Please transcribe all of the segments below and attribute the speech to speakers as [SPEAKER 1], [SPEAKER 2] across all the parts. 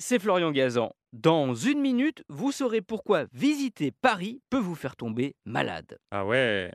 [SPEAKER 1] c'est Florian Gazan. Dans une minute, vous saurez pourquoi visiter Paris peut vous faire tomber malade.
[SPEAKER 2] Ah ouais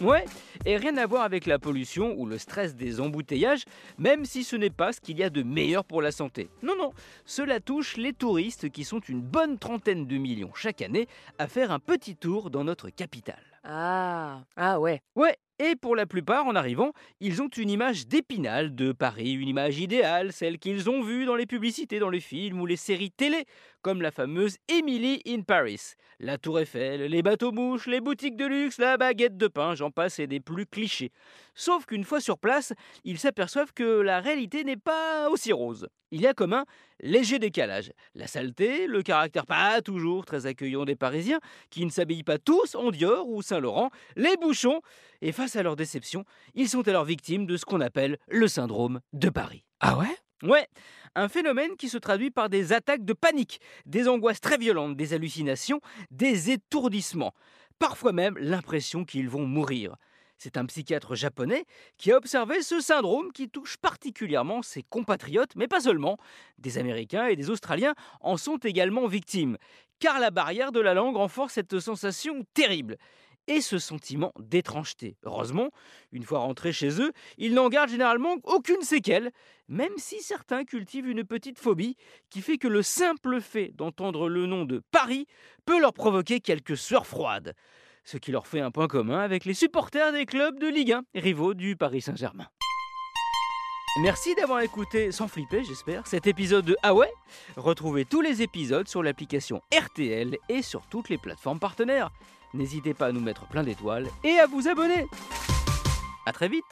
[SPEAKER 1] Ouais, et rien à voir avec la pollution ou le stress des embouteillages, même si ce n'est pas ce qu'il y a de meilleur pour la santé. Non, non, cela touche les touristes qui sont une bonne trentaine de millions chaque année à faire un petit tour dans notre capitale.
[SPEAKER 3] Ah, ah ouais.
[SPEAKER 1] Ouais, et pour la plupart, en arrivant, ils ont une image d'épinal de Paris, une image idéale, celle qu'ils ont vue dans les publicités, dans les films ou les séries télé, comme la fameuse Emily in Paris. La tour Eiffel, les bateaux-mouches, les boutiques de luxe, la baguette de pain, j'en passe et des plus clichés. Sauf qu'une fois sur place, ils s'aperçoivent que la réalité n'est pas aussi rose. Il y a comme un léger décalage. La saleté, le caractère pas toujours très accueillant des Parisiens, qui ne s'habillent pas tous en Dior ou Saint-Laurent, les bouchons, et face à leur déception, ils sont alors victimes de ce qu'on appelle le syndrome de Paris.
[SPEAKER 3] Ah ouais?
[SPEAKER 1] Ouais, un phénomène qui se traduit par des attaques de panique, des angoisses très violentes, des hallucinations, des étourdissements, parfois même l'impression qu'ils vont mourir. C'est un psychiatre japonais qui a observé ce syndrome qui touche particulièrement ses compatriotes, mais pas seulement. Des Américains et des Australiens en sont également victimes, car la barrière de la langue renforce cette sensation terrible et ce sentiment d'étrangeté. Heureusement, une fois rentrés chez eux, ils n'en gardent généralement aucune séquelle, même si certains cultivent une petite phobie qui fait que le simple fait d'entendre le nom de Paris peut leur provoquer quelques sueurs froides ce qui leur fait un point commun avec les supporters des clubs de Ligue 1, rivaux du Paris Saint-Germain. Merci d'avoir écouté, sans flipper j'espère, cet épisode de Ah ouais Retrouvez tous les épisodes sur l'application RTL et sur toutes les plateformes partenaires. N'hésitez pas à nous mettre plein d'étoiles et à vous abonner. A très vite